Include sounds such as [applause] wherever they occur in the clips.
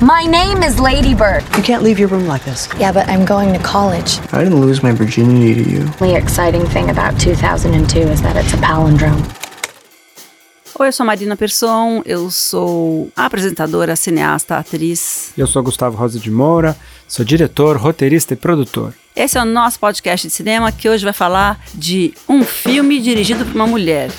My name is Lady Bird. You can't leave your room like this. Yeah, but I'm going to college. I didn't lose my virginity to you. The exciting thing about 2002 is that it's a palindrome. Oi, eu sou a Marina Persson, eu sou apresentadora, cineasta, atriz. Eu sou Gustavo Rosa de Moura, sou diretor, roteirista e produtor. Esse é o nosso podcast de cinema que hoje vai falar de um filme dirigido por uma mulher.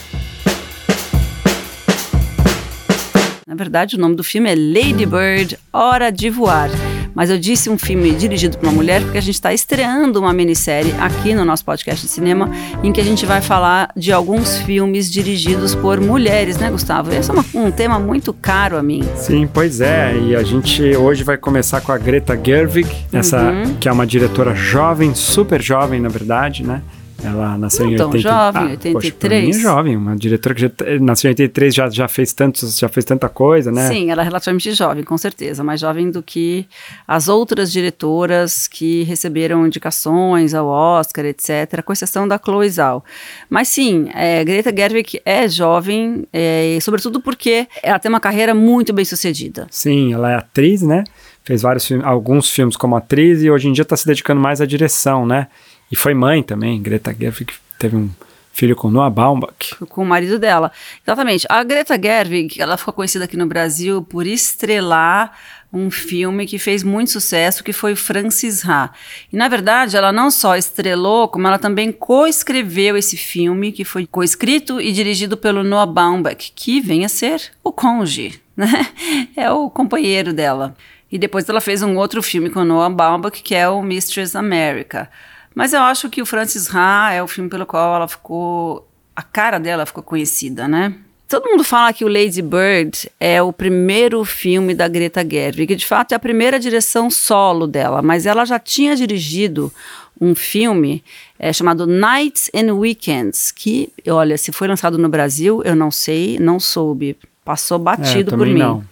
Na verdade, o nome do filme é Lady Bird, Hora de Voar. Mas eu disse um filme dirigido por uma mulher porque a gente está estreando uma minissérie aqui no nosso podcast de cinema em que a gente vai falar de alguns filmes dirigidos por mulheres, né, Gustavo? Esse é uma, um tema muito caro a mim. Sim, pois é. E a gente hoje vai começar com a Greta Gerwig, essa Uhum. que é uma diretora jovem, super jovem, na verdade, né? Ela nasceu Não em tão 80... jovem, ah, Poxa, pra mim 83. é jovem, uma diretora que já, nasceu em 83, já, já fez tantos, já fez tanta coisa, né? Sim, ela é relativamente jovem, com certeza, mais jovem do que as outras diretoras que receberam indicações ao Oscar, etc., com exceção da Chloe Zhao. Mas sim, é, Greta Gerwig é jovem, é, e sobretudo porque ela tem uma carreira muito bem sucedida. Sim, ela é atriz, né? Fez vários filmes, alguns filmes como atriz e hoje em dia está se dedicando mais à direção, né? E foi mãe também. Greta Gerwig teve um filho com Noah Baumbach. com o marido dela. Exatamente. A Greta Gerwig, ela ficou conhecida aqui no Brasil por estrelar um filme que fez muito sucesso, que foi Francis Ha. E, na verdade, ela não só estrelou, como ela também coescreveu esse filme, que foi coescrito e dirigido pelo Noah Baumbach, que vem a ser o cônjuge, né? [laughs] É o companheiro dela. E depois ela fez um outro filme com Noah Baumbach, que é o Mistress America. Mas eu acho que o Francis Ha é o filme pelo qual ela ficou. A cara dela ficou conhecida, né? Todo mundo fala que o Lady Bird é o primeiro filme da Greta Gerwig, que de fato é a primeira direção solo dela, mas ela já tinha dirigido um filme é, chamado Nights and Weekends, que, olha, se foi lançado no Brasil, eu não sei, não soube. Passou batido É, por mim. não.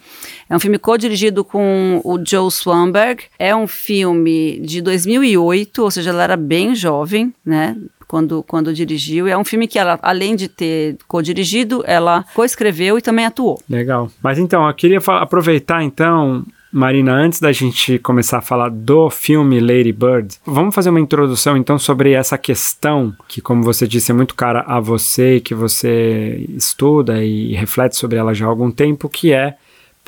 É um filme co-dirigido com o Joe Swanberg. É um filme de 2008, ou seja, ela era bem jovem, né? Quando, quando dirigiu. É um filme que ela, além de ter co-dirigido, ela co-escreveu e também atuou. Legal. Mas então, eu queria aproveitar então, Marina, antes da gente começar a falar do filme Lady Bird, vamos fazer uma introdução então sobre essa questão que, como você disse, é muito cara a você que você estuda e reflete sobre ela já há algum tempo, que é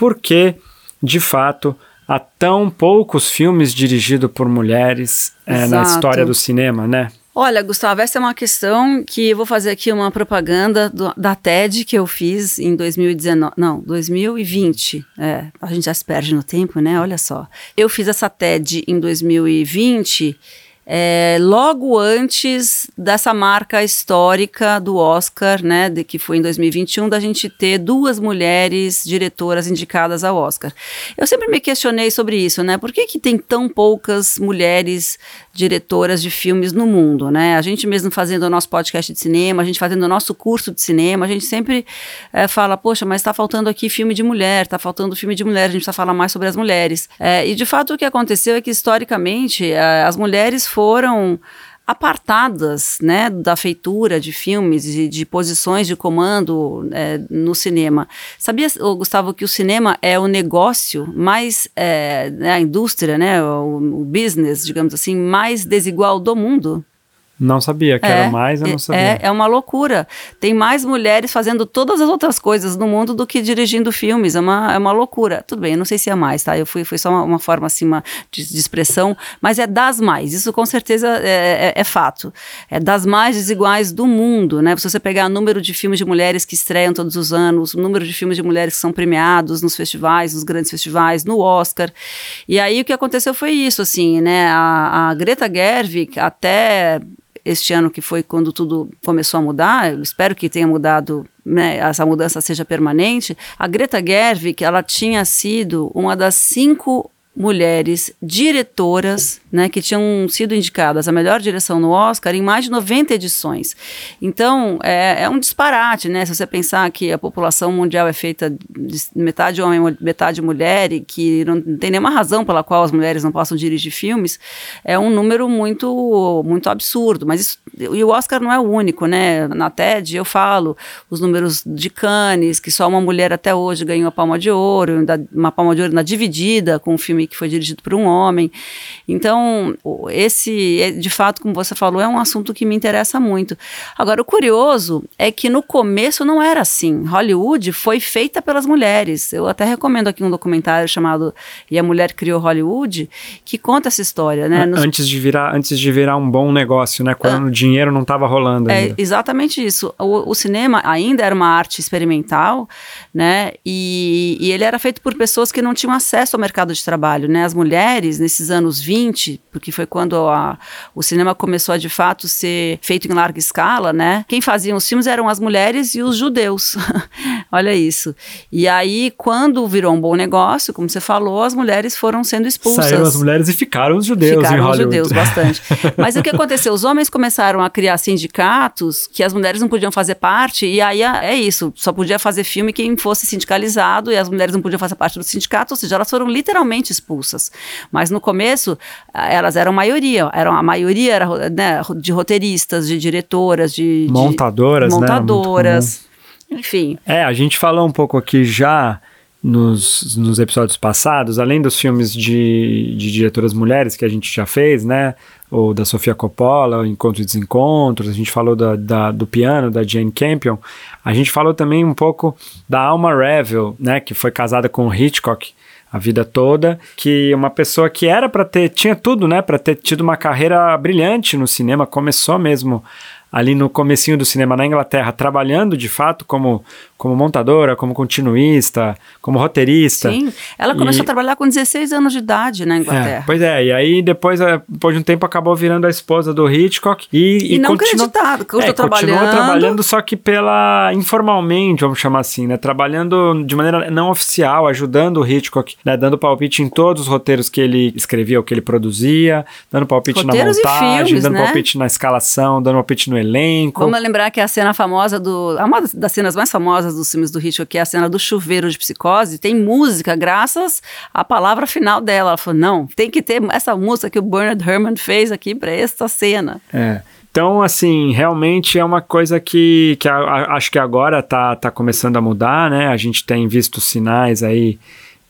por que, de fato, há tão poucos filmes dirigidos por mulheres eh, na história do cinema, né? Olha, Gustavo, essa é uma questão que eu vou fazer aqui uma propaganda do- da TED que eu fiz em 2019, não, 2020. É, a gente já se perde no tempo, né? Olha só. Eu fiz essa TED em 2020, é, logo antes dessa marca histórica do Oscar, né? De, que foi em 2021, da gente ter duas mulheres diretoras indicadas ao Oscar. Eu sempre me questionei sobre isso, né? Por que, que tem tão poucas mulheres diretoras de filmes no mundo, né? A gente mesmo fazendo o nosso podcast de cinema, a gente fazendo o nosso curso de cinema, a gente sempre eh, fala, poxa, mas está faltando aqui filme de mulher, está faltando filme de mulher, a gente precisa falar mais sobre as mulheres. Eh, e de fato o que aconteceu é que historicamente eh, as mulheres foram apartadas né, da feitura de filmes e de posições de comando eh, no cinema. Sabia, Gustavo, que o cinema é o negócio mais, eh, né, a indústria, né, o, o business, digamos assim, mais desigual do mundo? Não sabia que era mais, eu não sabia. É, é uma loucura. Tem mais mulheres fazendo todas as outras coisas no mundo do que dirigindo filmes. É uma, é uma loucura. Tudo bem, eu não sei se é mais, tá? Eu fui, foi só uma, uma forma assim uma, de, de expressão, mas é das mais. Isso com certeza é, é- é fato. É das mais desiguais do mundo, né? Se você pegar o número de filmes de mulheres que estreiam todos os anos, o número de filmes de mulheres que são premiados nos festivais, nos grandes festivais, no Oscar. E aí o que aconteceu foi isso, assim, né? A, a Greta Gerwig, até este ano que foi quando tudo começou a mudar, eu espero que tenha mudado, né, essa mudança seja permanente, a Greta Gerwig, ela tinha sido uma das cinco mulheres diretoras, né, que tinham sido indicadas a melhor direção no Oscar em mais de 90 edições. Então, é, é um disparate, né, se você pensar que a população mundial é feita de metade homem, metade mulher e que não tem nenhuma razão pela qual as mulheres não possam dirigir filmes, é um número muito, muito absurdo. Mas isso, e o Oscar não é o único, né? Na TED eu falo os números de Cannes, que só uma mulher até hoje ganhou a Palma de Ouro, uma Palma de Ouro na dividida com um filme que foi dirigido por um homem. Então, esse, é, de fato, como você falou, é um assunto que me interessa muito. Agora, o curioso é que no começo não era assim. Hollywood foi feita pelas mulheres. Eu até recomendo aqui um documentário chamado E a Mulher Criou Hollywood, que conta essa história, né? Nos... Antes de virar, antes de virar um bom negócio, né? Quando ah, o dinheiro não estava rolando ainda. É exatamente isso. O, o, cinema ainda era uma arte experimental, né? E, e ele era feito por pessoas que não tinham acesso ao mercado de trabalho, né? As mulheres, nesses anos 20, porque foi quando a, o cinema começou a de fato ser feito em larga escala, né? Quem fazia os filmes eram as mulheres e os judeus. [laughs] Olha isso. E aí, quando virou um bom negócio, como você falou, as mulheres foram sendo expulsas. Saíram as mulheres e ficaram os judeus ficaram em Hollywood. os judeus, bastante. [laughs] Mas o que aconteceu? Os homens começaram a criar sindicatos que as mulheres não podiam fazer parte, e aí é isso, só podia fazer filme quem fosse sindicalizado, e as mulheres não podiam fazer parte do sindicato, ou seja, elas foram literalmente expulsas. Mas no começo, elas eram maioria, eram, a maioria era né, de roteiristas, de diretoras, de... Montadoras, de, montadoras, né? enfim. É, a gente falou um pouco aqui já nos, nos episódios passados, além dos filmes de, de diretoras mulheres que a gente já fez, né? Ou da Sofia Coppola, Encontros e Desencontros, a gente falou da, da, do piano, da Jane Campion, a gente falou também um pouco da Alma Revel, né? Que foi casada com Hitchcock a vida toda, que uma pessoa que era para ter, tinha tudo, né, para ter tido uma carreira brilhante no cinema, começou mesmo ali no comecinho do cinema na Inglaterra, trabalhando de fato como, como montadora, como continuista, como roteirista. Sim, ela começou e... a trabalhar com 16 anos de idade na Inglaterra. É, pois é, e aí depois, é, depois de um tempo acabou virando a esposa do Hitchcock e... E, e não continu... acreditado, eu é, trabalhando. Continuou trabalhando só que pela... informalmente, vamos chamar assim, né? Trabalhando de maneira não oficial, ajudando o Hitchcock, né? Dando palpite em todos os roteiros que ele escrevia ou que ele produzia, dando palpite roteiros na montagem, filmes, dando né? palpite na escalação, dando palpite no elenco. Vamos lembrar que a cena famosa do. Uma das cenas mais famosas dos filmes do Hitchcock, que é a cena do chuveiro de psicose, tem música graças à palavra final dela. Ela falou: não, tem que ter essa música que o Bernard Herrmann fez aqui para esta cena. É. Então, assim, realmente é uma coisa que, que a, a, acho que agora tá, tá começando a mudar, né? A gente tem visto sinais aí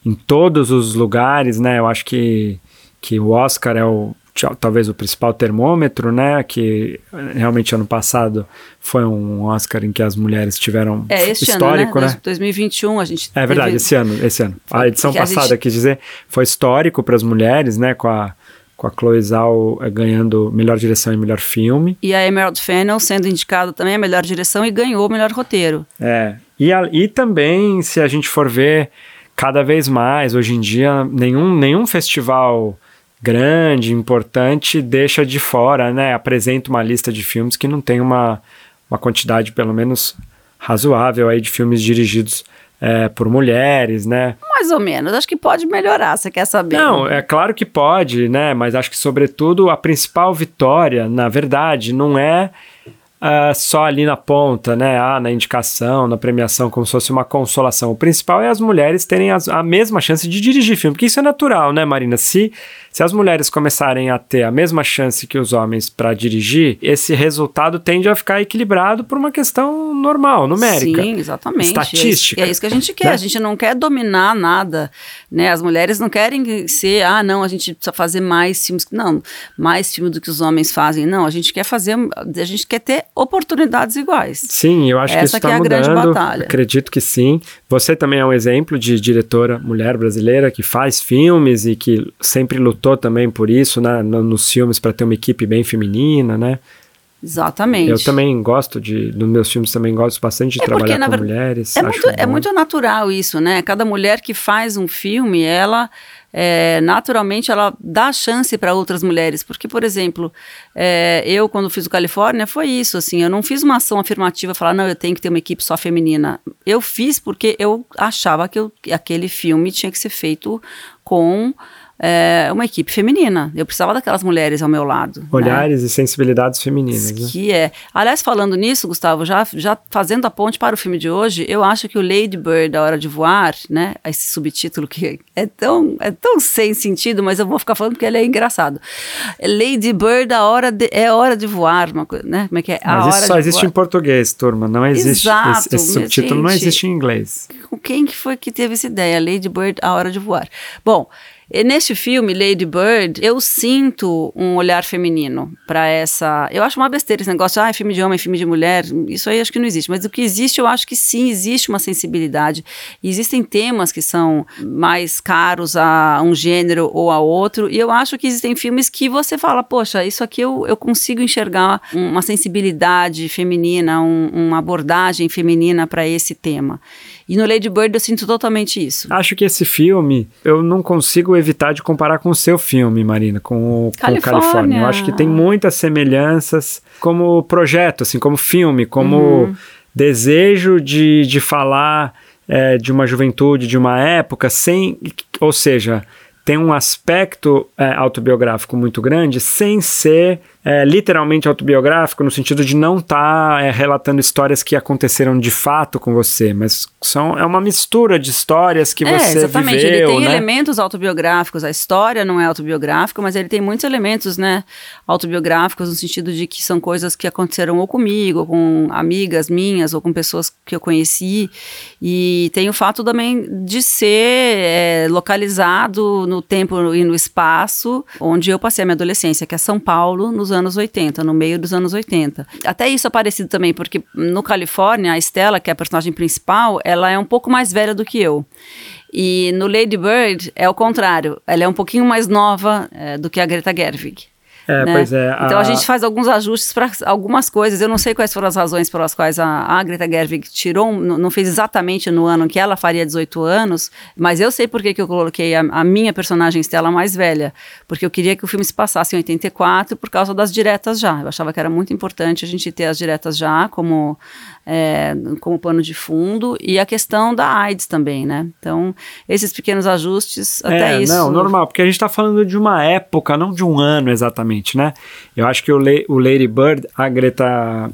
em todos os lugares, né? Eu acho que, que o Oscar é o, talvez o principal termômetro, né? Que realmente ano passado foi um Oscar em que as mulheres tiveram é, este histórico, ano, né? né? 2021 a gente É verdade, esse ano, esse ano. A edição passada, a gente... quis dizer, foi histórico para as mulheres, né? Com a com a Chloe Zhao eh, ganhando melhor direção e melhor filme. E a Emerald Fennell sendo indicada também a melhor direção e ganhou o melhor roteiro. É. E, a, e também, se a gente for ver, cada vez mais, hoje em dia, nenhum, nenhum festival grande, importante, deixa de fora, né? Apresenta uma lista de filmes que não tem uma, uma quantidade, pelo menos, razoável aí de filmes dirigidos é, por mulheres, né? Mais ou menos. Acho que pode melhorar, você quer saber? Não, é claro que pode, né? Mas acho que, sobretudo, a principal vitória, na verdade, não é uh, só ali na ponta, né? Ah, na indicação, na premiação, como se fosse uma consolação. O principal é as mulheres terem as, a mesma chance de dirigir filme, porque isso é natural, né, Marina? Se se as mulheres começarem a ter a mesma chance que os homens para dirigir, esse resultado tende a ficar equilibrado por uma questão normal, numérica. Sim, exatamente. Estatística. É isso, é isso que a gente quer. Né? A gente não quer dominar nada, né? As mulheres não querem ser, ah, não, a gente precisa fazer mais filmes. Não, mais filmes do que os homens fazem. Não, a gente quer fazer, a gente quer ter oportunidades iguais. Sim, eu acho Essa que isso está mudando. É a grande batalha. Acredito que sim. Você também é um exemplo de diretora mulher brasileira que faz filmes e que sempre lutou lutou também por isso, né, nos filmes para ter uma equipe bem feminina, né? Exatamente. Eu também gosto de, nos meus filmes também gosto bastante de é trabalhar porque, com ver... mulheres. É muito, é muito natural isso, né? Cada mulher que faz um filme, ela é, naturalmente ela dá chance para outras mulheres, porque, por exemplo, é, eu quando fiz o Califórnia foi isso, assim, eu não fiz uma ação afirmativa, falar, não, eu tenho que ter uma equipe só feminina. Eu fiz porque eu achava que eu, aquele filme tinha que ser feito com é, uma equipe feminina. Eu precisava daquelas mulheres ao meu lado. né? Olhares e sensibilidades femininas. Né? Que é. Aliás, falando nisso, Gustavo, já, já fazendo a ponte para o filme de hoje, eu acho que o Lady Bird, A Hora de Voar, né? Esse subtítulo que é tão, é tão sem sentido, mas eu vou ficar falando porque ele é engraçado. Lady Bird, a hora de, é hora de voar, uma coisa, né? Como é que é? A Mas hora isso só existe voar. em português, turma. Não existe. Exato, esse, esse subtítulo não gente. existe em inglês. Quem que foi que teve essa ideia? Lady Bird, a hora de voar. Bom, e neste filme, Lady Bird, eu sinto um olhar feminino para essa. Eu acho uma besteira esse negócio, ah, é filme de homem, é filme de mulher. Isso aí acho que não existe. Mas o que existe, eu acho que sim, existe uma sensibilidade. Existem temas que são mais caros a um gênero ou a outro. E eu acho que existem filmes que você fala, poxa, isso aqui eu, eu consigo enxergar uma sensibilidade feminina, um- uma abordagem feminina para esse tema. E no Lady Bird eu sinto totalmente isso. Acho que esse filme, eu não consigo evitar de comparar com o seu filme, Marina, com o, com Califórnia. Califórnia. Eu acho que tem muitas semelhanças como projeto, assim, como filme, como Uhum. desejo de, de falar é, de uma juventude, de uma época, sem. Ou seja, tem um aspecto é, autobiográfico muito grande, sem ser é, literalmente autobiográfico, no sentido de não estar relatando histórias que aconteceram de fato com você, mas são, é uma mistura de histórias que é, você exatamente. viveu, ele tem né? elementos autobiográficos. A história não é autobiográfica, mas ele tem muitos elementos, né, autobiográficos no sentido de que são coisas que aconteceram ou comigo, ou com amigas minhas, ou com pessoas que eu conheci. E tem o fato também de ser é, localizado no tempo e no espaço onde eu passei a minha adolescência, que é São Paulo, nos anos 80, no meio dos anos 80. Até isso é parecido também, porque no Califórnia, a Estela, que é a personagem principal, ela é um pouco mais velha do que eu. E no Lady Bird é o contrário, ela é um pouquinho mais nova é, do que a Greta Gerwig. É, né? pois é. Então a gente faz alguns ajustes para algumas coisas. Eu não sei quais foram as razões pelas quais a, a Greta Gerwig tirou, não não fez exatamente no ano que ela faria 18 anos, mas eu sei por que, que eu coloquei a, a minha personagem Stella mais velha, porque eu queria que o filme se passasse em 84 por causa das diretas já. Eu achava que era muito importante a gente ter as diretas já como é, como pano de fundo e a questão da AIDS também, né? Então esses pequenos ajustes até é, isso. Não, normal, porque a gente tá falando de uma época, não de um ano exatamente, né? Eu acho que o, Le- o Lady Bird, a Greta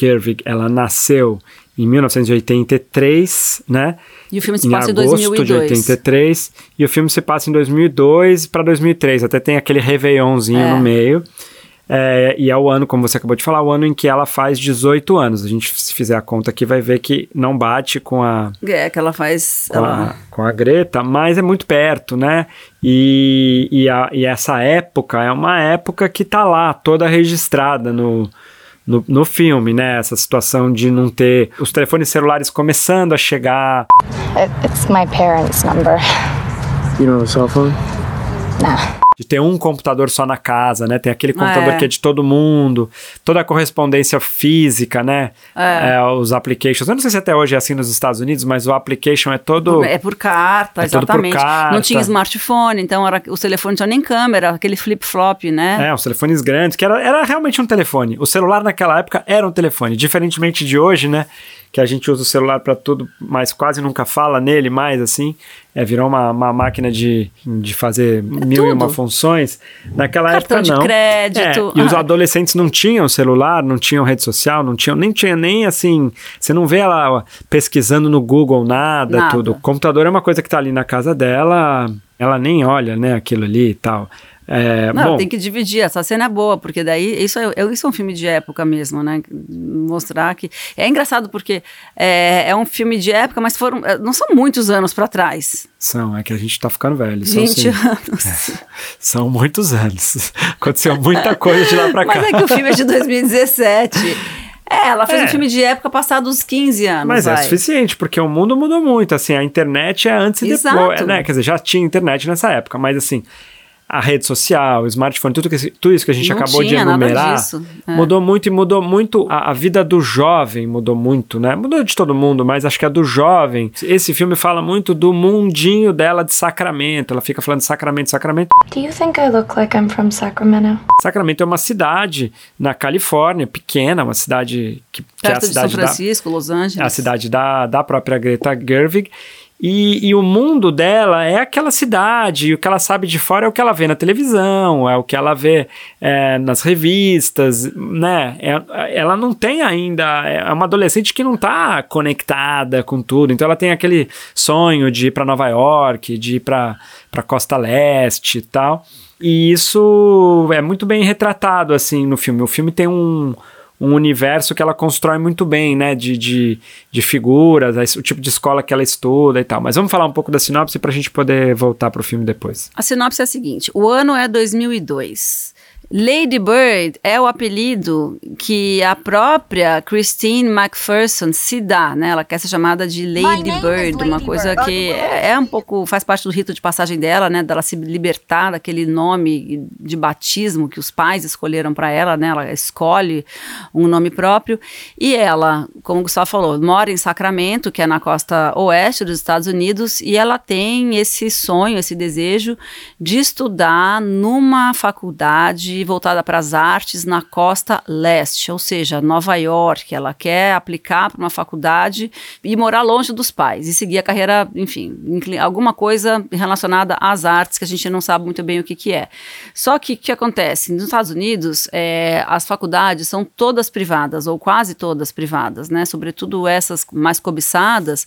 Gerwig, ela nasceu em 1983, né? E o filme se em passa em agosto 2002. de 83, e o filme se passa em 2002 para 2003, até tem aquele réveillonzinho É. no meio. É, e é o ano, como você acabou de falar, o ano em que ela faz 18 anos. A gente, se fizer a conta aqui, vai ver que não bate com a, É, que ela faz. com, ela- a, com a Greta, mas é muito perto, né? E, e, a- e essa época é uma época que tá lá, toda registrada no, no, no filme, né? Essa situação de não ter os telefones celulares começando a chegar. It, it's my parents' number. You don't have a cell phone? Nah. De ter um computador só na casa, né? Tem aquele computador É. que é de todo mundo, toda a correspondência física, né? É. É, os applications. Eu não sei se até hoje é assim nos Estados Unidos, mas o application é todo. É por carta, É tudo por exatamente. carta. Não tinha smartphone, então era, o telefone não tinha nem câmera, aquele flip-flop, né? É, os telefones grandes, que era, era realmente um telefone. O celular naquela época era um telefone, diferentemente de hoje, né? Que a gente usa o celular para tudo, mas quase nunca fala nele mais, assim. É, virou uma, uma máquina de, de fazer mil e uma tudo. funções. Naquela Cartão época, de não. crédito. É, e os Ah. adolescentes não tinham celular, não tinham rede social, não tinham, nem tinha nem assim. Você não vê ela pesquisando no Google nada, Nada. tudo. O computador é uma coisa que tá ali na casa dela, ela nem olha, né, aquilo ali e tal. É, Não, bom, tem que dividir. Essa cena é boa, porque daí isso é, é- isso é um filme de época mesmo, né? Mostrar que. É engraçado porque é, é um filme de época, mas foram. é, Não são muitos anos para trás. São, é que a gente tá ficando velho. São, 20 sim, anos. são muitos anos. [laughs] Aconteceu muita coisa de lá pra cá. Mas é que o filme é de 2017. [laughs] É, ela fez É. um filme de época passados os 15 anos. Mas é vai. suficiente, porque o mundo mudou muito, assim, a internet é antes e Exato. depois, né? Quer dizer, já tinha internet nessa época, mas assim, a rede social, o smartphone, tudo, que, tudo isso que a gente Não acabou de tinha nada enumerar, disso, é. mudou muito e mudou muito, a, a vida do jovem mudou muito, né? Mudou de todo mundo, mas acho que a do jovem, esse filme fala muito do mundinho dela de Sacramento, ela fica falando de Sacramento, Sacramento, Do you think I look like I'm from Sacramento? Sacramento é uma cidade na Califórnia, pequena, uma cidade que, que é a Perto de São cidade da, Francisco, Los Angeles. é a cidade da, da própria Greta Gerwig. E, e, o mundo dela é aquela cidade, e o que ela sabe de fora é o que ela vê na televisão, é o que ela vê é, nas revistas, né? É, ela não tem ainda, é uma adolescente que não está conectada com tudo, então ela tem aquele sonho de ir para Nova York, de ir para Costa Leste e tal. E isso é muito bem retratado assim no filme. O filme tem um um universo que ela constrói muito bem, né? De, de, de figuras, o tipo de escola que ela estuda e tal. Mas vamos falar um pouco da sinopse para a gente poder voltar para o filme depois. A sinopse é a seguinte: o ano é 2002. Lady Bird é o apelido que a própria Christine McPherson se dá, né? Ela quer ser chamada de Lady Bird, Lady uma coisa Bird. que é, é, um pouco faz parte do rito de passagem dela, né? Dela se libertar daquele nome de batismo que os pais escolheram para ela, né? Ela escolhe um nome próprio e ela, como o Gustavo falou, mora em Sacramento, que é na costa oeste dos Estados Unidos, e ela tem esse sonho, esse desejo de estudar numa faculdade voltada para as artes na costa leste, ou seja, Nova York. Ela quer aplicar para uma faculdade e morar longe dos pais e seguir a carreira, enfim, alguma coisa relacionada às artes que a gente não sabe muito bem o que, que é. Só que o que acontece? Nos Estados Unidos, é, as faculdades são todas privadas, ou quase todas privadas, né? Sobretudo essas mais cobiçadas,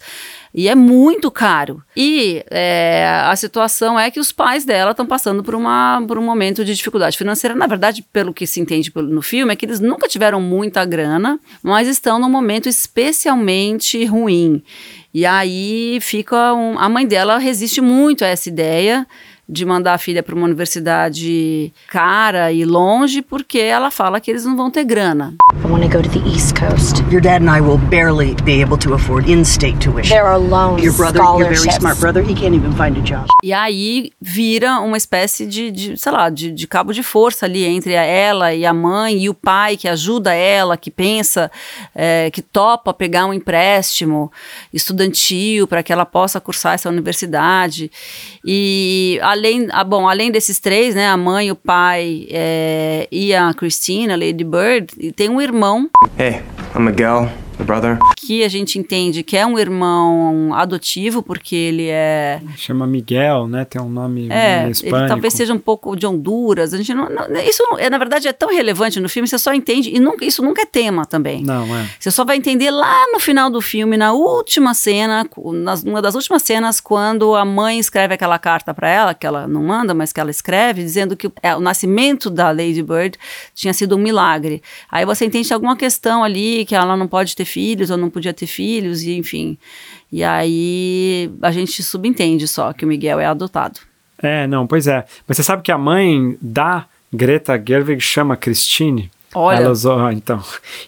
e é muito caro. E é, a situação é que os pais dela estão passando por, uma, por um momento de dificuldade financeira na verdade, pelo que se entende no filme, é que eles nunca tiveram muita grana, mas estão num momento especialmente ruim. E aí fica. Um, a mãe dela resiste muito a essa ideia de mandar a filha para uma universidade cara e longe, porque ela fala que eles não vão ter grana. I want to go to the East Coast. Your dad and I will barely be able to afford in-state tuition. There are loans, Your brother, your very smart brother, he can't even find a job. E aí vira uma espécie de, de sei lá, de, de, cabo de força ali entre ela e a mãe e o pai que ajuda ela, que pensa, é, que topa pegar um empréstimo estudantil para que ela possa cursar essa universidade. E além, ah, bom, além desses três, né, a mãe, o pai é, e a Christina, Lady Bird, tem um irmão. Hey, I'm Miguel brother. Que a gente entende que é um irmão adotivo, porque ele é. Chama Miguel, né? Tem um nome é, Ele talvez seja um pouco de Honduras. A gente não, não isso, é, na verdade, é tão relevante no filme, você só entende. E nunca, isso nunca é tema também. Não, é. Você só vai entender lá no final do filme, na última cena, nas, uma das últimas cenas, quando a mãe escreve aquela carta para ela, que ela não manda, mas que ela escreve, dizendo que é, o nascimento da Lady Bird tinha sido um milagre. Aí você entende alguma questão ali que ela não pode ter filhos ou não podia ter filhos, e enfim. E aí a gente subentende só que o Miguel é adotado. É, não, pois é. Mas você sabe que a mãe da Greta Gerwig chama Christine? Olha. Ela usou, então.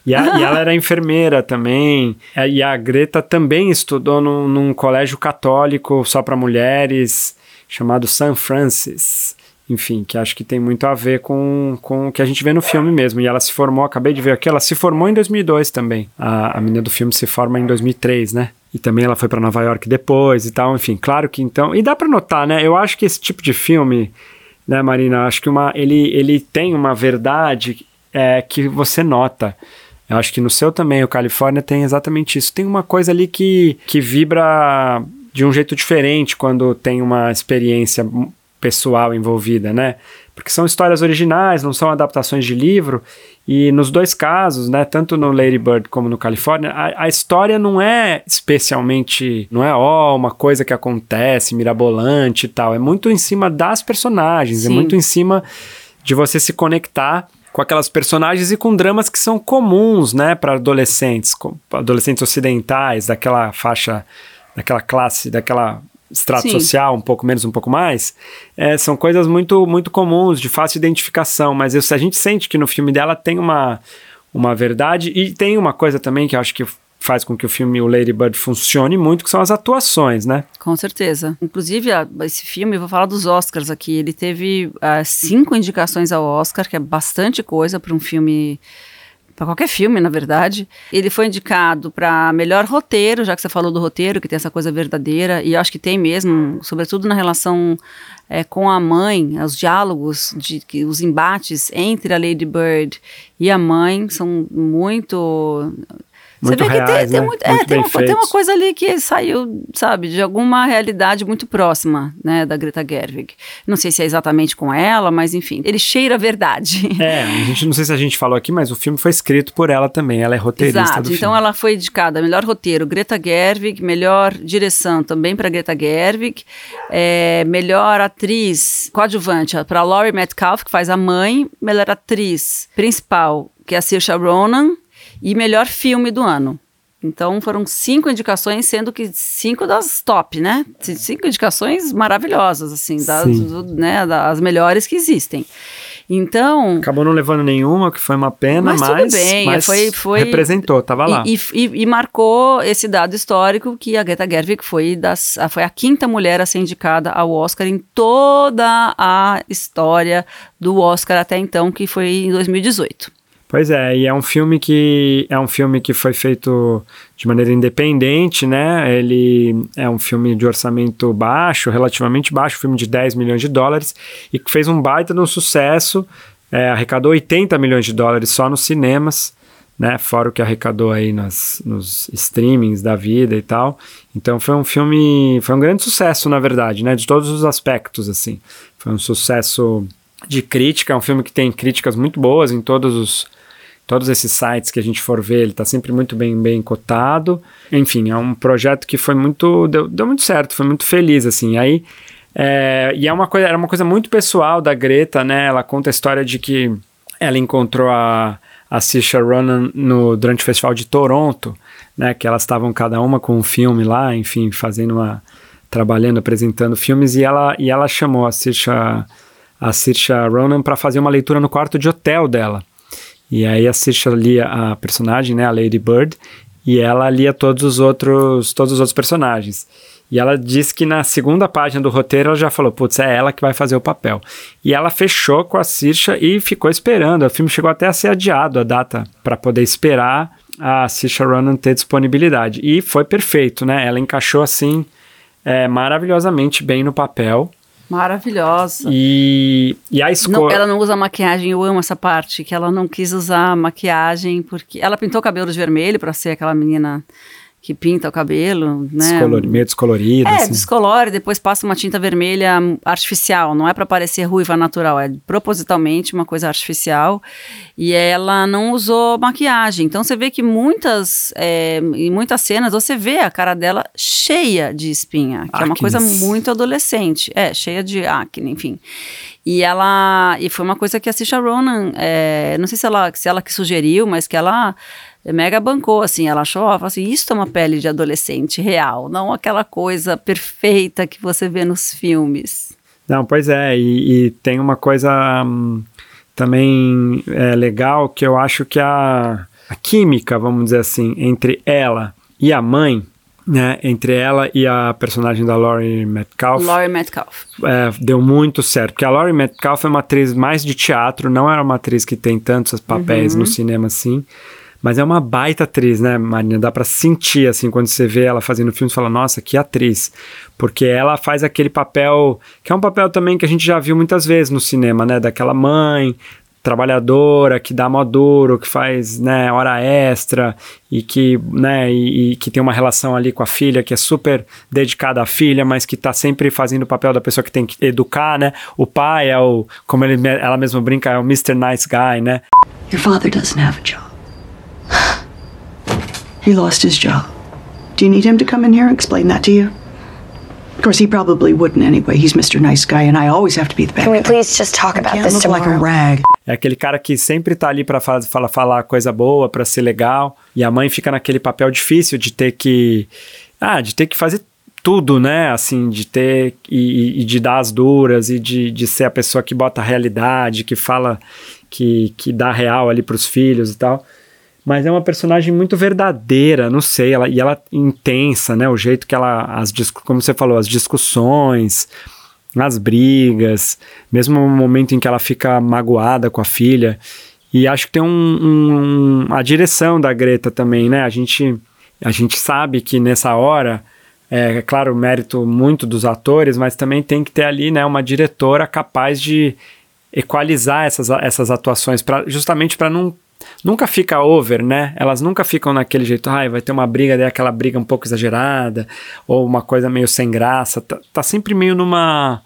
E, a, e, ela era [laughs] enfermeira também. E a Greta também estudou num, num colégio católico só para mulheres, chamado San Francis enfim, que acho que tem muito a ver com, com o que a gente vê no filme mesmo. E ela se formou, acabei de ver aqui, ela se formou em 2002 também. A, a menina do filme se forma em 2003, né? E também ela foi para Nova York depois e tal, enfim, claro que então. E dá para notar, né? Eu acho que esse tipo de filme, né, Marina? Acho que uma, ele, ele tem uma verdade é, que você nota. Eu acho que no seu também, o Califórnia tem exatamente isso. Tem uma coisa ali que, que vibra de um jeito diferente quando tem uma experiência pessoal envolvida, né? Porque são histórias originais, não são adaptações de livro. E nos dois casos, né, tanto no Lady Bird como no Califórnia, a, a história não é especialmente, não é ó, oh, uma coisa que acontece, mirabolante e tal. É muito em cima das personagens, é Sim. é muito em cima de você se conectar com aquelas personagens e com dramas que são comuns, né, para adolescentes, adolescentes ocidentais, daquela faixa, daquela classe, daquela extrato Sim. social, um pouco menos, um pouco mais, é, são coisas muito, muito comuns, de fácil identificação, mas isso, a gente sente que no filme dela tem uma, uma verdade e tem uma coisa também que eu acho que faz com que o filme O Lady Bird funcione muito, que são as atuações, né? Com certeza. Inclusive, esse filme, vou falar dos Oscars aqui, ele teve uh, cinco indicações ao Oscar, que é bastante coisa para um filme para qualquer filme, na verdade. Ele foi indicado para melhor roteiro, já que você falou do roteiro, que tem essa coisa verdadeira, e acho que tem mesmo, sobretudo na relação é, com a mãe, os diálogos, de, que, os embates entre a Lady Bird e a mãe são muito muito Você vê reais, que tem, tem né? muito, é, Muito tem, uma, tem uma coisa ali que saiu, sabe, de alguma realidade muito próxima, né, da Greta Gerwig. Não sei se é exatamente com ela, mas enfim, ele cheira a verdade. É, a [laughs] gente não sei se a gente falou aqui, mas o filme foi escrito por ela também. Ela é roteirista Exato, do então filme. ela foi indicada melhor roteiro, Greta Gerwig, melhor direção também para Greta Gerwig, é, melhor atriz coadjuvante para Laurie Metcalf, que faz a mãe, melhor atriz principal, que é a Saoirse Ronan, e melhor filme do ano. Então foram cinco indicações, sendo que cinco das top, né? Cinco indicações maravilhosas, assim, das, do- né, das melhores que existem. Então, Acabou não levando nenhuma, que foi uma pena, Mas mas, tudo bem, mas foi- foi- representou, tava lá. E, e- e- marcou esse dado histórico que a Greta Gerwig foi, das, foi a quinta mulher a ser indicada ao Oscar em toda a história do Oscar até então, que foi em 2018. Pois é, e é um filme que é um filme que foi feito de maneira independente, né? Ele é um filme de orçamento baixo, relativamente baixo, filme de 10 milhões de dólares, e que fez um baita de um sucesso, é, arrecadou 80 milhões de dólares só nos cinemas, né? Fora o que arrecadou aí nas, nos streamings da vida e tal. Então foi um filme, foi um grande sucesso, na verdade, né? De todos os aspectos, assim. Foi um sucesso de crítica, é um filme que tem críticas muito boas em todos os todos esses sites que a gente for ver, ele está sempre muito bem, bem cotado. Enfim, é um projeto que foi muito. deu, deu muito certo, foi muito feliz, assim. Aí. é, e é uma coisa, era uma coisa muito pessoal da Greta, né? Ela conta a história de que ela encontrou a, a Saoirse Ronan no, durante o Festival de Toronto, né? Que elas estavam cada uma com um filme lá, enfim, fazendo uma. trabalhando, apresentando filmes, e ela, e ela chamou a Saoirse, a Saoirse Ronan para fazer uma leitura no quarto de hotel dela. E aí a Saoirse lia a personagem, né, a Lady Bird, e ela lia todos os outros, todos os outros personagens. E ela disse que na segunda página do roteiro ela já falou, putz, é ela que vai fazer o papel. E ela fechou com a Saoirse e ficou esperando. O filme chegou até a ser adiado a data para poder esperar a Saoirse Ronan ter disponibilidade. E foi perfeito, né? Ela encaixou assim é, maravilhosamente bem no papel. Maravilhosa. E, e a Não, escolha. ela não usa maquiagem, eu amo essa parte, que ela não quis usar maquiagem, porque ela pintou o cabelo de vermelho para ser aquela menina que pinta o cabelo, né? Descolori- meio descolorida. É, assim. descolore, depois passa uma tinta vermelha artificial, não é para parecer ruiva natural, é propositalmente uma coisa artificial. E ela não usou maquiagem. Então você vê que muitas, é, em muitas cenas, você vê a cara dela cheia de espinha, que é uma Acnes. coisa muito adolescente. É, cheia de acne, enfim. E ela. E foi uma coisa que a Saoirse Ronan, é, não sei se ela, se ela que sugeriu, mas que ela mega bancou, assim, ela achou, ó, assim, isso é uma pele de adolescente real, não aquela coisa perfeita que você vê nos filmes. Não, pois é, e, e tem uma coisa hum, também é, legal que eu acho que a, a química, vamos dizer assim, entre ela e a mãe, né, entre ela e a personagem da Laurie Metcalf, Laurie Metcalf. é, deu muito certo, porque a Laurie Metcalf é uma atriz mais de teatro, não era uma atriz que tem tantos papéis no cinema assim, mas é uma baita atriz, né, Marina? Dá pra sentir, assim, quando você vê ela fazendo filme, você fala, nossa, que atriz. Porque ela faz aquele papel, que é um papel também que a gente já viu muitas vezes no cinema, né? Daquela mãe trabalhadora, que dá mó duro, que faz, né, hora extra e que, né, e, e que tem uma relação ali com a filha que é super dedicada à filha, mas que tá sempre fazendo o papel da pessoa que tem que educar, né? O pai é o, como ele, ela mesma brinca, é o Mr. Nice Guy, né? Your father doesn't have a job. He lost his job. Do you need him to come in here and explain that to you? Of course, he probably wouldn't anyway. He's Mr. Nice Guy, and I always have to be the bad Can we guy. please just talk about this look like a tomorrow? rag. É aquele cara que sempre tá ali pra fa- falar, falar coisa boa, pra ser legal, e a mãe fica naquele papel difícil de ter que. Ah, de ter que fazer tudo, né? Assim, de ter. E, e de dar as duras, e de, de ser a pessoa que bota a realidade, que fala, que, que dá real ali pros filhos e tal. Mas é uma personagem muito verdadeira, não sei, ela, e ela intensa, né? O jeito que ela. As, como você falou, as discussões nas brigas, mesmo no momento em que ela fica magoada com a filha. E acho que tem um, um- a direção da Greta também, né? A gente, a gente sabe que nessa hora, é, é claro, mérito muito dos atores, mas também tem que ter ali, né, uma diretora capaz de equalizar essas, essas atuações, pra, justamente para não nunca fica over, né? Elas nunca ficam naquele jeito, ai, vai ter uma briga, daí aquela briga um pouco exagerada, ou uma coisa meio sem graça. Tá, tá sempre meio numa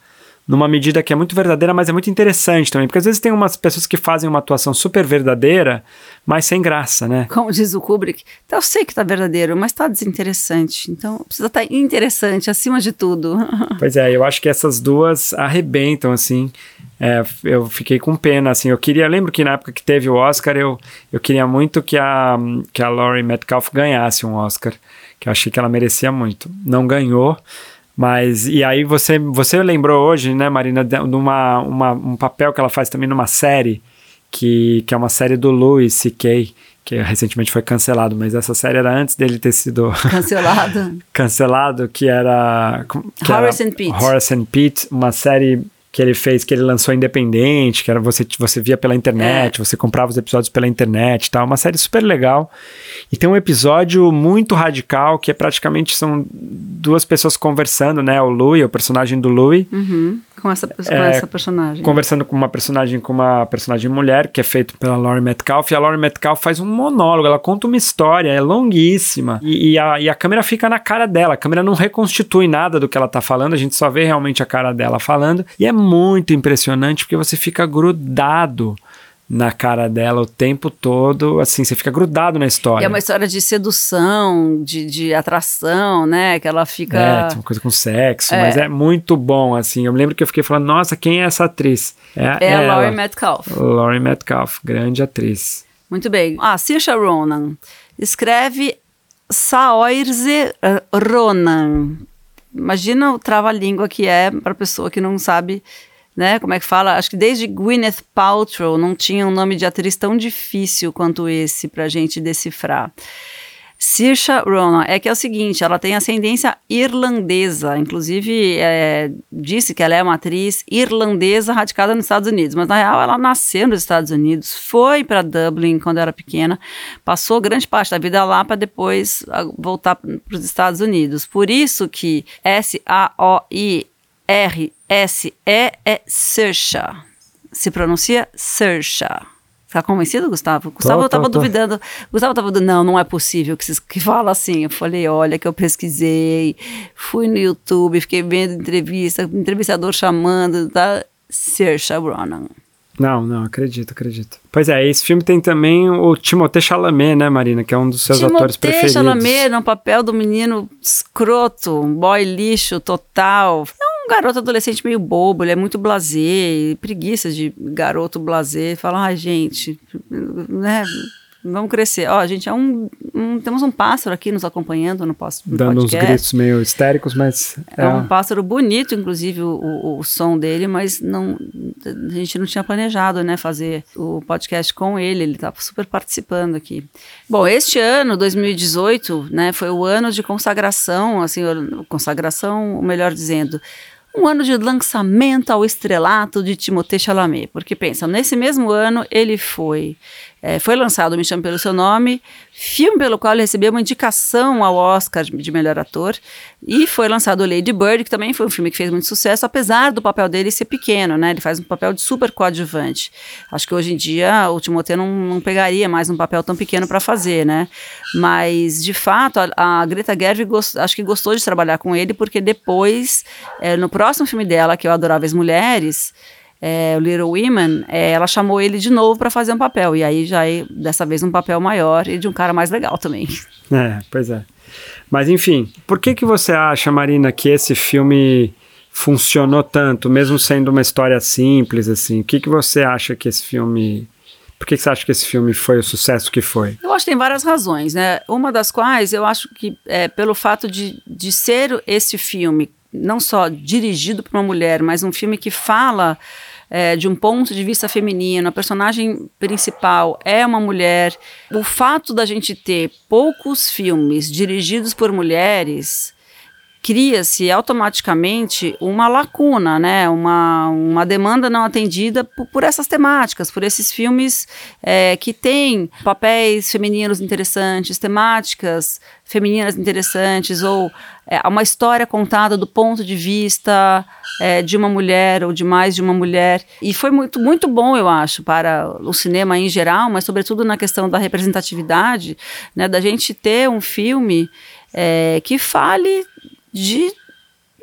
numa medida que é muito verdadeira, mas é muito interessante também, porque às vezes tem umas pessoas que fazem uma atuação super verdadeira, mas sem graça, né? Como diz o Kubrick, então eu sei que tá verdadeiro, mas tá desinteressante. Então precisa estar tá interessante acima de tudo. [laughs] Pois é, eu acho que essas duas arrebentam, assim. É, eu fiquei com pena, assim. Eu queria, eu lembro que na época que teve o Oscar, eu, eu queria muito que a, que a Laurie Metcalf ganhasse um Oscar, que eu achei que ela merecia muito. Não ganhou, mas, e aí você, você lembrou hoje, né, Marina, de uma, uma, um papel que ela faz também numa série, que, que é uma série do Louis C.K., que recentemente foi cancelado, mas essa série era antes dele ter sido [laughs] cancelado. cancelado, que era que Horace and Pete. Horace and Pete, uma série que ele fez, que ele lançou independente, que era você, você via pela internet, é. você comprava os episódios pela internet e tal. Uma série super legal. E tem um episódio muito radical, que é praticamente são duas pessoas conversando, né? O Louis, o personagem do Louis. Uhum com essa, com é, essa personagem. Conversando com uma personagem com uma personagem mulher, que é feito pela Laurie Metcalf, e a Laurie Metcalf faz um monólogo, ela conta uma história, é longuíssima, e, e, a, e a câmera fica na cara dela, a câmera não reconstitui nada do que ela tá falando, a gente só vê realmente a cara dela falando, e é muito impressionante porque você fica grudado na cara dela o tempo todo, assim, você fica grudado na história. E é uma história de sedução, de, de atração, né? Que ela fica. É, tem uma coisa com sexo, é. mas é muito bom, assim. Eu me lembro que eu fiquei falando, nossa, quem é essa atriz? É, é a Laurie Metcalf. Laurie Metcalf, grande atriz. Muito bem. Ah, Saoirse Ronan. Escreve Saoirse Ronan. Imagina o trava-língua que é para pessoa que não sabe né? Como é que fala? Acho que desde Gwyneth Paltrow não tinha um nome de atriz tão difícil quanto esse para gente decifrar. Saoirse Ronan, é que é o seguinte, ela tem ascendência irlandesa, inclusive é, disse que ela é uma atriz irlandesa radicada nos Estados Unidos, mas na real ela nasceu nos Estados Unidos, foi para Dublin quando era pequena, passou grande parte da vida lá para depois voltar para os Estados Unidos. Por isso que S-A-O-I R-S-E é Sersha. Se pronuncia Sersha. Tá convencido, Gustavo? Gustavo tô, tô, tava tô. duvidando. Gustavo tava. Não, não é possível que, que fala assim. Eu falei, olha, que eu pesquisei, fui no YouTube, fiquei vendo entrevista, entrevistador chamando, tá? Saoirse Ronan. Não, não, acredito, acredito. Pois é, esse filme tem também o Timothée Chalamet, né, Marina? Que é um dos seus Timothée atores preferidos. Timothée Chalamet no papel do menino escroto, um boy lixo total. É garoto adolescente meio bobo, ele é muito blasé, preguiça de garoto blasé. Fala, ai, gente, né Vamos crescer. Ó, a gente é um, um, Temos um pássaro aqui nos acompanhando no, podcast. Dando uns gritos meio histéricos, mas. É, é um pássaro bonito, inclusive, o, o, o, som dele, mas não, a gente não tinha planejado, né, fazer o podcast com ele. Ele tá super participando aqui. Bom, este ano, 2018, né, foi o ano de consagração, assim, consagração, melhor dizendo um ano de lançamento ao estrelato de Timothée Chalamet, porque pensa, nesse mesmo ano ele foi é, foi lançado Me Chame Pelo Seu Nome, filme pelo qual ele recebeu uma indicação ao Oscar de melhor ator, e foi lançado Lady Bird, que também foi um filme que fez muito sucesso, apesar do papel dele ser pequeno, né? Ele faz um papel de super coadjuvante. Acho que hoje em dia o Timothée não, não pegaria mais um papel tão pequeno para fazer, né? Mas, de fato, a, a Greta Gerwig gost, acho que gostou de trabalhar com ele, porque depois, é, no próximo filme dela, que é o Adoráveis Mulheres, é, o Little Women, é, ela chamou ele de novo para fazer um papel. E aí já é, dessa vez, um papel maior e de um cara mais legal também. [laughs] É, pois é. Mas enfim, por que, que você acha, Marina, que esse filme funcionou tanto, mesmo sendo uma história simples, assim? O que, que você acha que esse filme... Por que, que você acha que esse filme foi o sucesso que foi? Eu acho que tem várias razões, né? Uma das quais eu acho que é pelo fato de, de ser esse filme não só dirigido por uma mulher, mas um filme que fala é, de um ponto de vista feminino, a personagem principal é uma mulher. O fato da gente ter poucos filmes dirigidos por mulheres cria-se automaticamente uma lacuna, né? uma, uma demanda não atendida por, por essas temáticas, por esses filmes é, que têm papéis femininos interessantes, temáticas femininas interessantes, ou é, uma história contada do ponto de vista é, de uma mulher ou de mais de uma mulher. E foi muito, muito bom, eu acho, para o cinema em geral, mas sobretudo na questão da representatividade, né, da gente ter um filme é, que fale de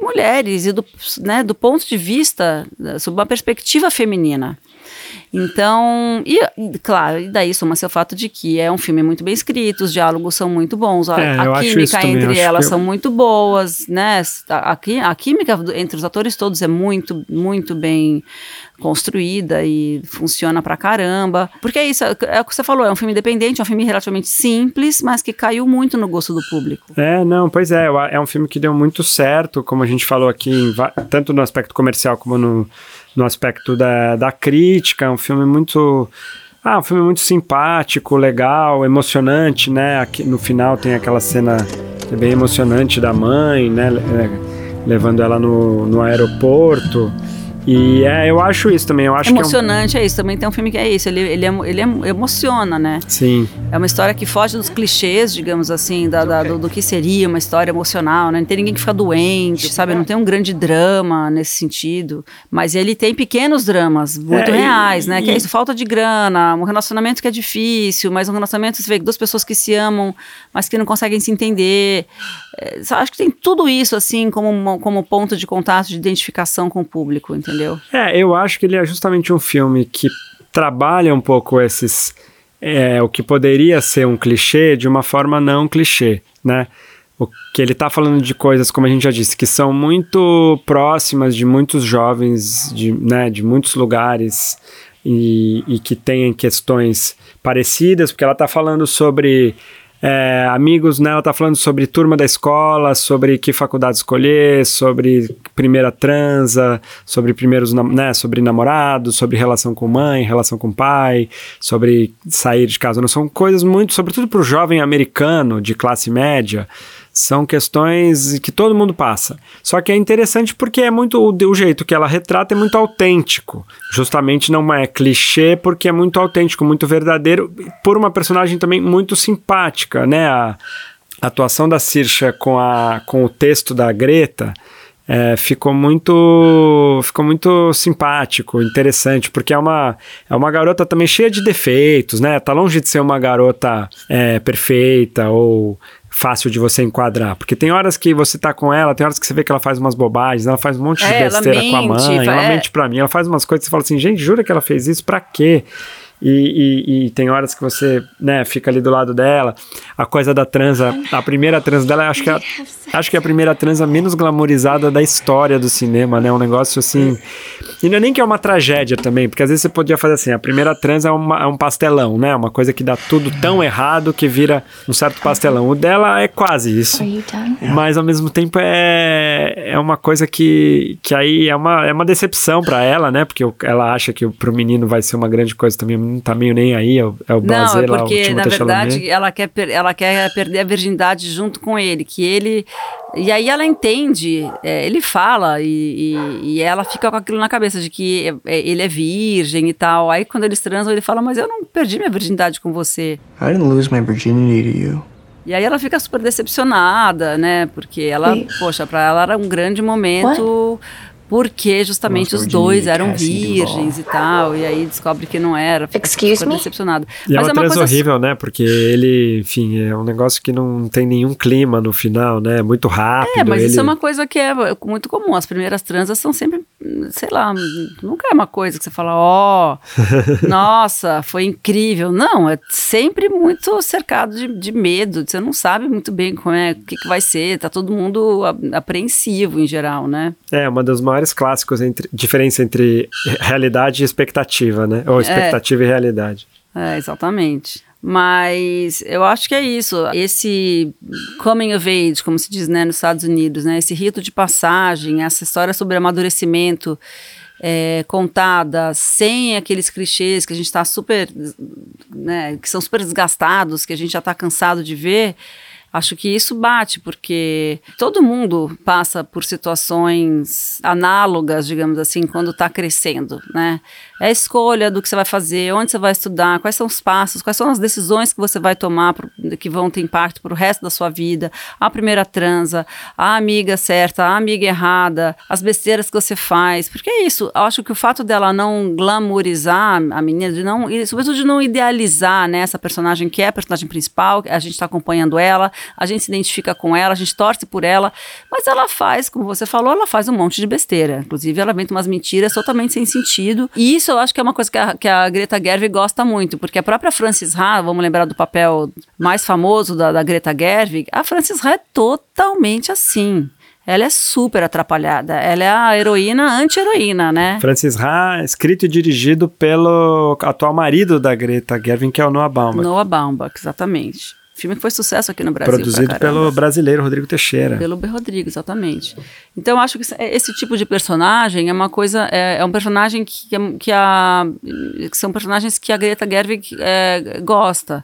mulheres e do, né, do ponto de vista, sob uma perspectiva feminina. Então, e, claro, e daí soma-se o fato de que é um filme muito bem escrito, os diálogos são muito bons, a, É, a química também, entre elas eu- são muito boas, né? A, a a química entre os atores todos é muito, muito bem construída e funciona pra caramba. Porque é isso, é, é o que você falou, é um filme independente, é um filme relativamente simples, mas que caiu muito no gosto do público. É, não, pois é, é um filme que deu muito certo, como a gente falou aqui, tanto no aspecto comercial como no, no aspecto da, da crítica, é um filme muito... Ah, um filme muito simpático, legal, emocionante, né? Aqui, no final tem aquela cena é bem emocionante da mãe, né? é, levando ela no, no aeroporto. E é, eu acho isso também, eu acho Emocionante, é isso. Também tem um filme que é isso. Ele, ele, ele emo- emociona, né? que é um... Sim, É uma história que foge dos clichês, digamos assim, da, da- do, do que seria uma história emocional, né? Não tem ninguém que fica doente, sabe? Não tem um grande drama nesse sentido. Mas ele tem pequenos dramas muito É, e- reais, né? Que é e- isso, falta de grana, um relacionamento que é difícil, mas um relacionamento, você vê, duas pessoas que se amam, mas que não conseguem se entender. É, acho que tem tudo isso, assim, como, como ponto de contato, de identificação com o público, entendeu? É, eu acho que ele é justamente um filme que trabalha um pouco esses. é, o que poderia ser um clichê de uma forma não clichê, né? O que ele tá falando de coisas, como a gente já disse, que são muito próximas de muitos jovens, de, né, de muitos lugares e, e que têm questões parecidas, porque ela tá falando sobre é, amigos, né? Ela tá falando sobre turma da escola, sobre que faculdade escolher, sobre primeira transa, sobre primeiros, né? Sobre namorados, sobre relação com mãe, relação com pai, sobre sair de casa. Não são coisas muito, sobretudo para o jovem americano de classe média, são questões que todo mundo passa. Só que é interessante porque é muito o, o jeito que ela retrata é muito autêntico. Justamente não é clichê porque é muito autêntico, muito verdadeiro, por uma personagem também muito simpática, né? A, a atuação da Saoirse com, a, com o texto da Greta é, ficou muito ficou muito simpático, interessante, porque é uma, é uma garota também cheia de defeitos, né? Tá longe de ser uma garota é, perfeita ou fácil de você enquadrar, porque tem horas que você tá com ela, tem horas que você vê que ela faz umas bobagens, ela faz um monte de É, besteira com a mente, mãe, ela é. mente pra mim, ela faz umas coisas você fala assim, gente, jura que ela fez isso? Pra quê? E, e- e tem horas que você, né, fica ali do lado dela. A coisa da transa, a primeira transa dela, acho que é, acho que é a primeira transa menos glamorizada da história do cinema, né? Um negócio assim. E não é nem que é uma tragédia também, porque às vezes você podia fazer assim: a primeira transa é, uma- é um pastelão, né? Uma coisa que dá tudo tão errado que vira um certo pastelão. O dela é quase isso. Mas ao mesmo tempo é, é uma coisa que, que aí é uma, é uma decepção pra ela, né? Porque ela acha que o- pro menino vai ser uma grande coisa também, não tá meio nem aí, é o, é o Não, é lá, porque, na verdade, Chalamet. ela quer, ela quer perder a virgindade junto com ele, que ele... E aí ela entende, é, ele fala e, e- e ela fica com aquilo na cabeça de que é, é, ele é virgem e tal. Aí quando eles transam, ele fala, mas eu não perdi minha virgindade com você. I didn't lose my virginity to you. E aí ela fica super decepcionada, né? Porque ela, Wait. poxa, pra ela era um grande momento... Porque justamente Nossa, os dois eram Cassie virgens e tal, e aí descobre que não era, fica Excuse super me? decepcionado. E é Mas uma é uma transa coisa horrível, né? Porque ele, enfim, é um negócio que não tem nenhum clima no final, né? Muito rápido. É, mas ele... isso é uma coisa que é muito comum. As primeiras transas são sempre, sei lá, nunca é uma coisa que você fala, ó, [laughs] nossa, foi incrível. Não, é sempre muito cercado de, de medo. Você não sabe muito bem como é, o que, que vai ser. Tá todo mundo apreensivo em geral, né? É, uma dos maiores clássicos entre diferença entre realidade e expectativa, né? Ou expectativa e realidade. É, exatamente. Mas eu acho que é isso. Esse coming of age, como se diz né, nos Estados Unidos, né, esse rito de passagem, essa história sobre amadurecimento é, contada sem aqueles clichês que a gente está super, né, que são super desgastados, que a gente já está cansado de ver. Acho que isso bate, porque todo mundo passa por situações análogas, digamos assim, quando está crescendo, né? É a escolha do que você vai fazer, onde você vai estudar, quais são os passos, quais são as decisões que você vai tomar pro, que vão ter impacto para o resto da sua vida. A primeira transa, a amiga certa, a amiga errada, as besteiras que você faz. Porque é isso, eu acho que o fato dela não glamourizar a menina, de não, e sobretudo de não idealizar né, essa personagem que é a personagem principal, a gente está acompanhando ela, a gente se identifica com ela, a gente torce por ela, mas ela faz, como você falou, ela faz um monte de besteira. Inclusive, ela inventa umas mentiras totalmente sem sentido. E isso eu acho que é uma coisa que a, que a Greta Gerwig gosta muito, porque a própria Frances Ha, vamos lembrar do papel mais famoso da, da Greta Gerwig, a Frances Ha é totalmente assim. Ela é super atrapalhada. Ela é a heroína anti-heroína, né? Francis Ha, escrito e dirigido pelo atual marido da Greta Gerwig, que é o Noah Baumbach. Noah Baumbach, exatamente. Filme que foi sucesso aqui no Brasil. Produzido pelo brasileiro Rodrigo Teixeira. Pelo B. Rodrigo, exatamente. Então, acho que esse tipo de personagem é uma coisa. É, é um personagem que, que, a, que são personagens que a Greta Gerwig é, gosta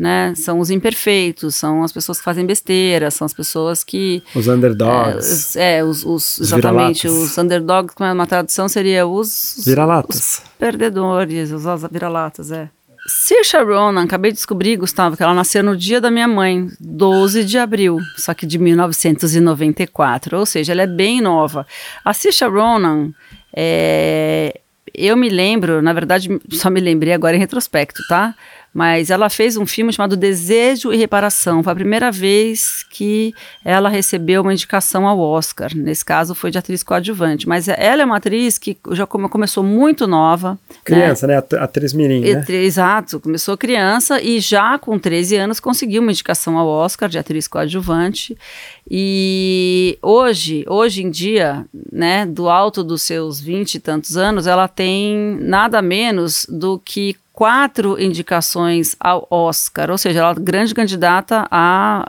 né? São os imperfeitos, são as pessoas que fazem besteira, são as pessoas que. Os underdogs. É, é os, os, os exatamente. Os underdogs, como é uma tradução, seria os. Vira-latas. Perdedores, os vira-latas, é. Saoirse Ronan, acabei de descobrir, Gustavo, que ela nasceu no dia da minha mãe, 12 de abril, só que de 1994, ou seja, ela é bem nova. A Saoirse Ronan, é, eu me lembro, na verdade, só me lembrei agora em retrospecto, tá? Mas ela fez um filme chamado Desejo e Reparação. Foi a primeira vez que ela recebeu uma indicação ao Oscar. Nesse caso, foi de atriz coadjuvante. Mas ela é uma atriz que já começou muito nova. Criança, né? né? Atriz mirim, né? Exato. Começou criança e já com 13 anos conseguiu uma indicação ao Oscar de atriz coadjuvante. E hoje, hoje em dia, né, do alto dos seus 20 e tantos anos, ela tem nada menos do que quatro indicações ao Oscar, ou seja, ela é grande candidata a,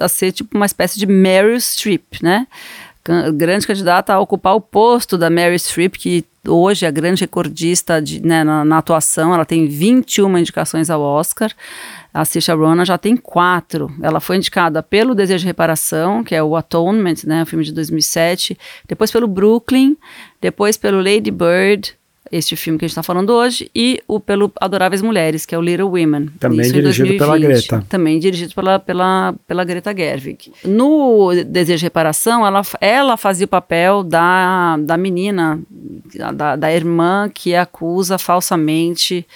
a ser tipo uma espécie de Meryl Streep, né? Grande candidata a ocupar o posto da Meryl Streep, que hoje é a grande recordista de, né, na, na, atuação, ela tem 21 indicações ao Oscar. A Saoirse Ronan já tem quatro. Ela foi indicada pelo Desejo de Reparação, que é o Atonement, né, o filme de 2007, depois pelo Brooklyn, depois pelo Lady Bird, este filme que a gente está falando hoje, e o pelo Adoráveis Mulheres, que é o Little Women. Também dirigido pela Greta. Também dirigido pela, pela, pela Greta Gerwig. No Desejo de Reparação, ela, ela fazia o papel da, da menina, da, da irmã que acusa falsamente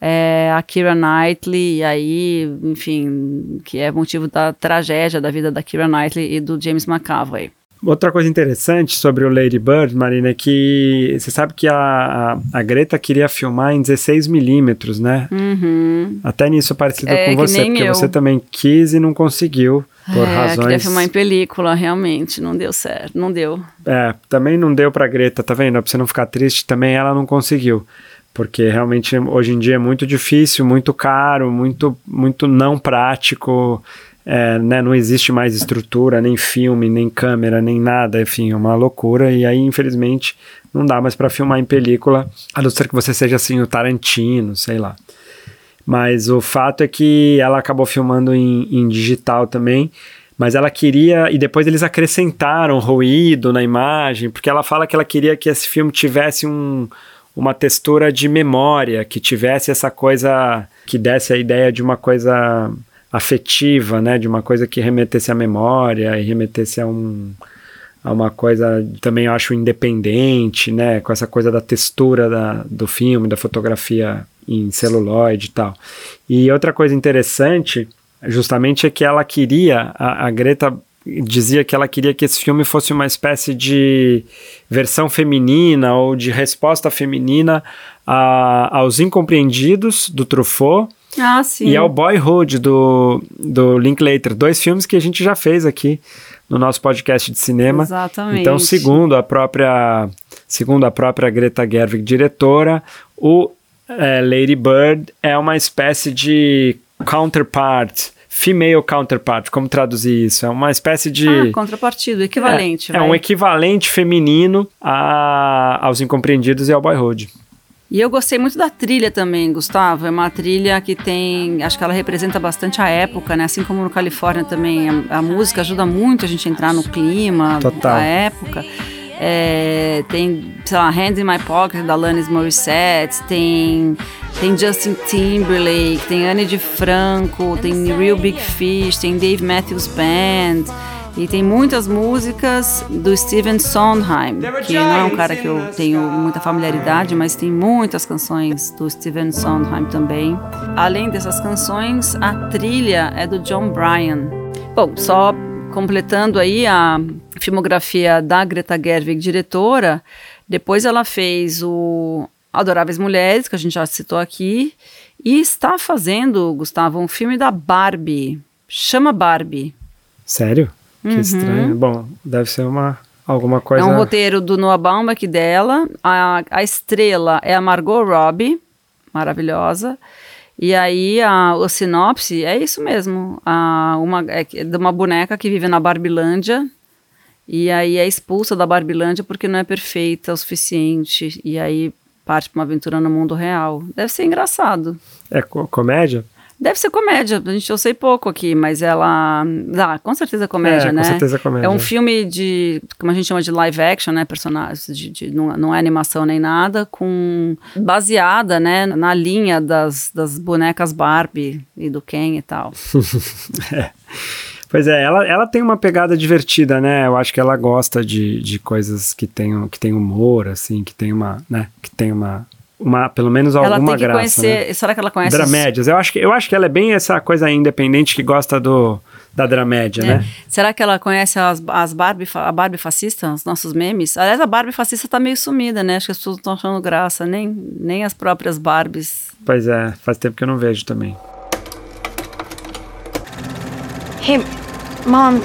é, a Kira Knightley, e aí, enfim, que é motivo da tragédia da vida da Kira Knightley e do James McAvoy. Outra coisa interessante sobre o Lady Bird, Marina, é que você sabe que a, a, Greta queria filmar em 16mm, né? Uhum. Até nisso parecido é, com você, porque eu. você também quis e não conseguiu. Por é, razões. queria filmar em película, realmente, não deu certo, não deu. É, também não deu pra Greta, tá vendo? Pra você não ficar triste, também ela não conseguiu. Porque realmente hoje em dia é muito difícil, muito caro, muito, muito não prático é, né, não existe mais estrutura, nem filme, nem câmera, nem nada, enfim, é uma loucura. E aí, infelizmente, não dá mais para filmar em película, a não ser que você seja assim o Tarantino, sei lá. Mas o fato é que ela acabou filmando em, em digital também. Mas ela queria, e depois eles acrescentaram ruído na imagem, porque ela fala que ela queria que esse filme tivesse um, uma textura de memória, que tivesse essa coisa, que desse a ideia de uma coisa afetiva, né, de uma coisa que remetesse à memória e remetesse a um a uma coisa também eu acho independente, né, com essa coisa da textura da, do filme, da fotografia em celuloide e tal. E outra coisa interessante, justamente é que ela queria, a, a Greta dizia que ela queria que esse filme fosse uma espécie de versão feminina ou de resposta feminina a, aos incompreendidos do Truffaut ah, sim. E é o Boyhood do, do Linklater, dois filmes que a gente já fez aqui no nosso podcast de cinema. Exatamente. Então, segundo a própria, segundo a própria Greta Gerwig, diretora, o é, Lady Bird é uma espécie de counterpart female counterpart, como traduzir isso? É uma espécie de. Ah, contrapartido, equivalente. É, é um equivalente feminino a, aos incompreendidos e ao boyhood. E eu gostei muito da trilha também, Gustavo. É uma trilha que tem. Acho que ela representa bastante a época, né? Assim como no Califórnia também. A, a música ajuda muito a gente a entrar no clima Total. da época. É, tem, sei lá, Hand in My Pocket da Alanis Morissette, tem, tem Justin Timberlake, tem Anne de Franco, tem Real Big Fish, tem Dave Matthews Band. E tem muitas músicas do Steven Sondheim, que não é um cara que eu tenho muita familiaridade, mas tem muitas canções do Steven Sondheim também. Além dessas canções, a trilha é do John Bryan. Bom, só completando aí a filmografia da Greta Gerwig, diretora, depois ela fez o Adoráveis Mulheres, que a gente já citou aqui, e está fazendo, Gustavo, um filme da Barbie. Chama Barbie. Sério? Que estranho. Bom, deve ser uma alguma coisa. É um roteiro do Noah Baumbach dela. A, a estrela é a Margot Robbie, maravilhosa. E aí a, o sinopse é isso mesmo. A, uma, é de uma boneca que vive na Barbilândia. E aí é expulsa da Barbilândia porque não é perfeita o suficiente. E aí parte para uma aventura no mundo real. Deve ser engraçado. É co- comédia? Deve ser comédia, a gente eu sei pouco aqui, mas ela dá, com certeza é comédia, É, com né? certeza é comédia. É um filme de, como a gente chama de live action, né, personagens, de, de- não, não é animação nem nada, com baseada, né, na linha das, das bonecas Barbie e do Ken e tal. [laughs] Pois é, ela, ela tem uma pegada divertida, né? Eu acho que ela gosta de, de coisas que tem, que tem humor, assim, que tem uma, né? Que tem uma, uma pelo menos ela alguma tem que graça, conhecer, né? será que ela conhece? os- Dramédias. Eu acho, que, eu acho que ela é bem essa coisa independente que gosta do, da dramédia, É. né? Será que ela conhece as, as Barbie, a Barbie fascista, os nossos memes? Aliás, a Barbie fascista tá meio sumida, né? Acho que as pessoas não estão achando graça, nem, nem as próprias Barbies. Pois é, faz tempo que eu não vejo também. Hey, Mom.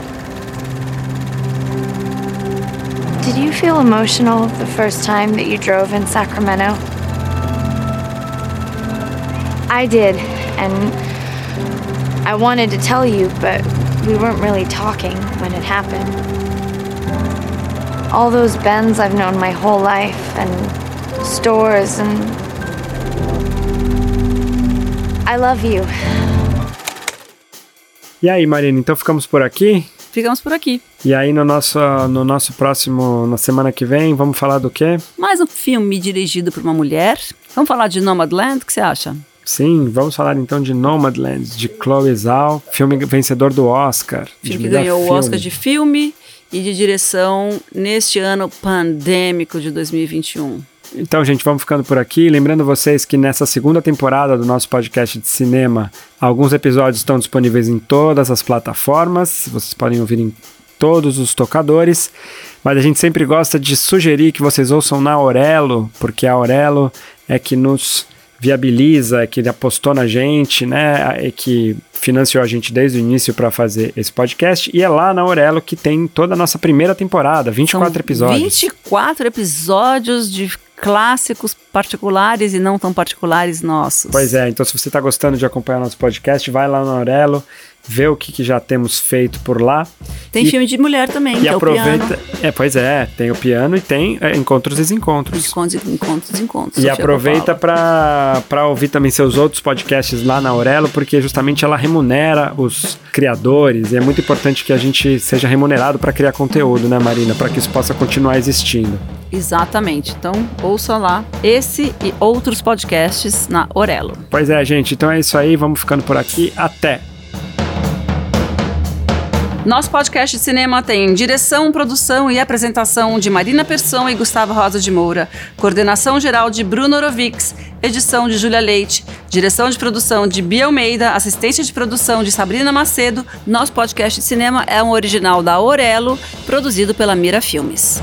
Did you feel emotional the first time that you drove in Sacramento? I did, and I wanted to tell you, but we weren't really talking when it happened. All those Bens I've known my whole life, and stores, and. I love you. E aí, Marina, então ficamos por aqui? Ficamos por aqui. E aí, no nosso, no nosso próximo, na semana que vem, vamos falar do quê? Mais um filme dirigido por uma mulher. Vamos falar de Nomadland? O que você acha? Sim, vamos falar então de Nomadland, de Chloe Zhao, filme vencedor do Oscar. Filme que ganhou o filme. Oscar de filme e de direção neste ano pandêmico de 2021. Então, gente, vamos ficando por aqui. Lembrando vocês que nessa segunda temporada do nosso podcast de cinema, alguns episódios estão disponíveis em todas as plataformas. Vocês podem ouvir em todos os tocadores. Mas a gente sempre gosta de sugerir que vocês ouçam na Aurelo, porque a Aurelo é que nos viabiliza, que apostou na gente, né? É que financiou a gente desde o início para fazer esse podcast. E é lá na Aurelo que tem toda a nossa primeira temporada, 24 São episódios. 24 episódios de clássicos particulares e não tão particulares nossos. Pois é, então se você está gostando de acompanhar nosso podcast, vai lá no Aurelo, vê o que, que já temos feito por lá. Tem e, filme de mulher também, E que é aproveita. piano. É, pois é, tem o piano e tem é, encontros e desencontros. Encontros, encontros, encontros. E aproveita para ouvir também seus outros podcasts lá na Aurelo, porque justamente ela remunera os criadores e é muito importante que a gente seja remunerado para criar conteúdo, né, Marina? Para que isso possa continuar existindo. Exatamente. Então, ouça lá esse e outros podcasts na Orelo. Pois é, gente, então é isso aí, vamos ficando por aqui. Até! Nosso podcast de cinema tem direção, produção e apresentação de Marina Persson e Gustavo Rosa de Moura, coordenação geral de Bruno Orovics, edição de Júlia Leite, direção de produção de Bia Almeida, assistência de produção de Sabrina Macedo. Nosso podcast de cinema é um original da Orelo, produzido pela Mira Filmes.